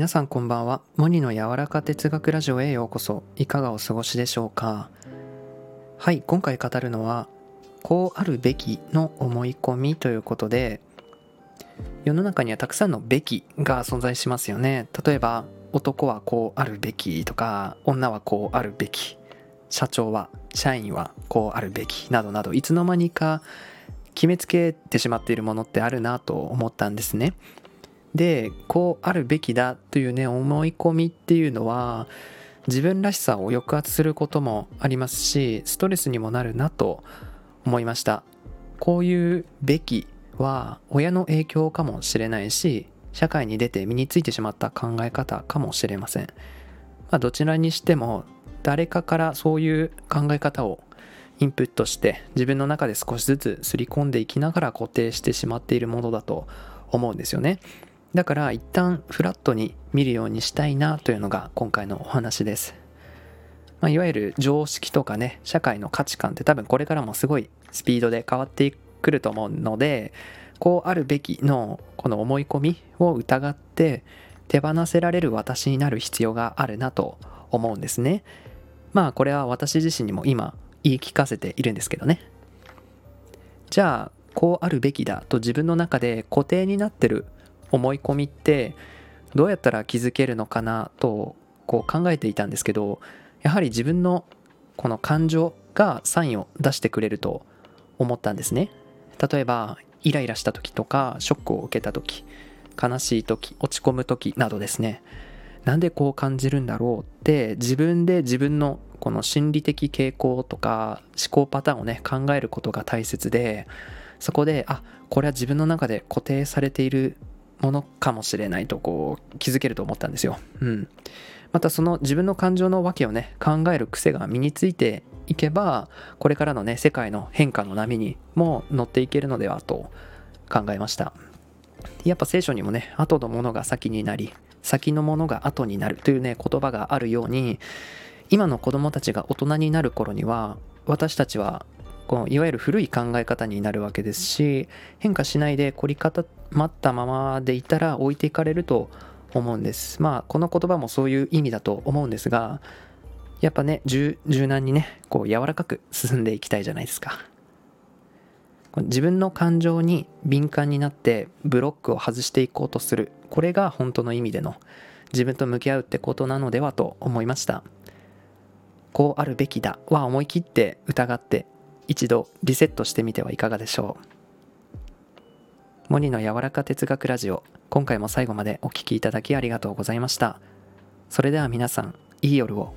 皆さんこんばんは。モニの柔らか哲学ラジオへようこそ。いかがお過ごしでしょうか？はい今回語るのはこうあるべきの思い込みということで世の中にはたくさんのべきが存在しますよね。例えば男はこうあるべきとか女はこうあるべき社長は社員はこうあるべきなどなどいつの間にか決めつけてしまっているものってあるなと思ったんですね。でこうあるべきだというね思い込みっていうのは自分らしさを抑圧することもありますしストレスにもなるなと思いました。こういうべきは親の影響かもしれないし社会に出て身についてしまった考え方かもしれません、まあ、どちらにしても誰かからそういう考え方をインプットして自分の中で少しずつ刷り込んでいきながら固定してしまっているものだと思うんですよね。だから一旦フラットに見るようにしたいなというのが今回のお話です。まあ、いわゆる常識とかね、社会の価値観って多分これからもすごいスピードで変わってくると思うので、こうあるべきのこの思い込みを疑って手放せられる私になる必要があるなと思うんですね。まあこれは私自身にも今言い聞かせているんですけどね。じゃあこうあるべきだと自分の中で固定になってる思い込みってどうやったら気づけるのかなとこう考えていたんですけどやはり自分のこの感情がサインを出してくれると思ったんですね。例えばイライラした時とかショックを受けた時悲しい時落ち込む時などですね。なんでこう感じるんだろうって自分で自分のこの心理的傾向とか思考パターンをね考えることが大切でそこであこれは自分の中で固定されているものかもしれないとこう気づけると思ったんですよ。うん。またその自分の感情の訳をね考える癖が身についていけばこれからのね世界の変化の波にも乗っていけるのではと考えましたやっぱ聖書にもね後のものが先になり先のものが後になるというね言葉があるように今の子供たちが大人になる頃には私たちはこういわゆる古い考え方になるわけですし変化しないで凝り固まったままでいたら置いていかれると思うんです。まあこの言葉もそういう意味だと思うんですがやっぱね柔軟にねこう柔らかく進んでいきたいじゃないですか。自分の感情に敏感になってブロックを外していこうとする。これが本当の意味での自分と向き合うってことなのではと思いました。こうあるべきだは思い切って疑って一度リセットしてみてはいかがでしょう。モニの柔らか哲学ラジオ今回も最後までお聴きいただきありがとうございました。それでは皆さんいい夜を。